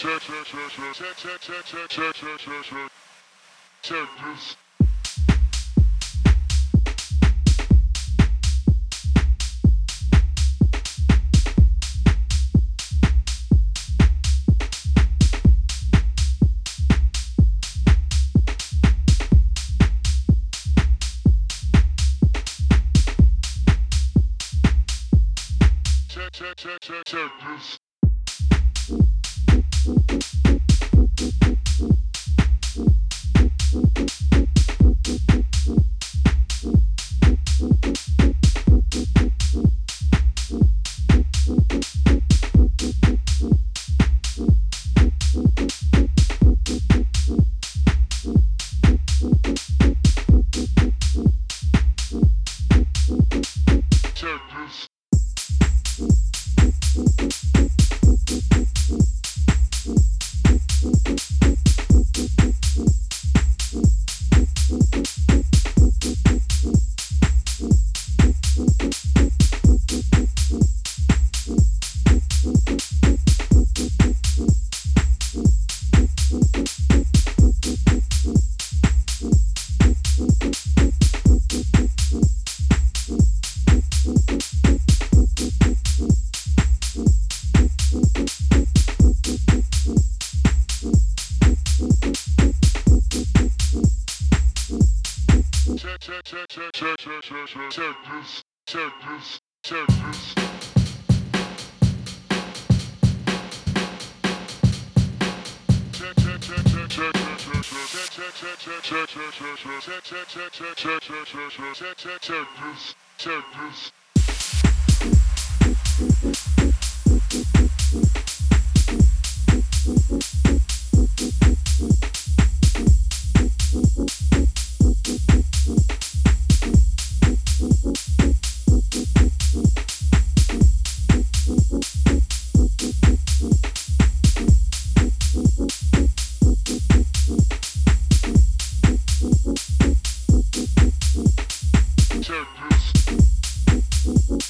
Check check, check, check, this. Check this. Check this.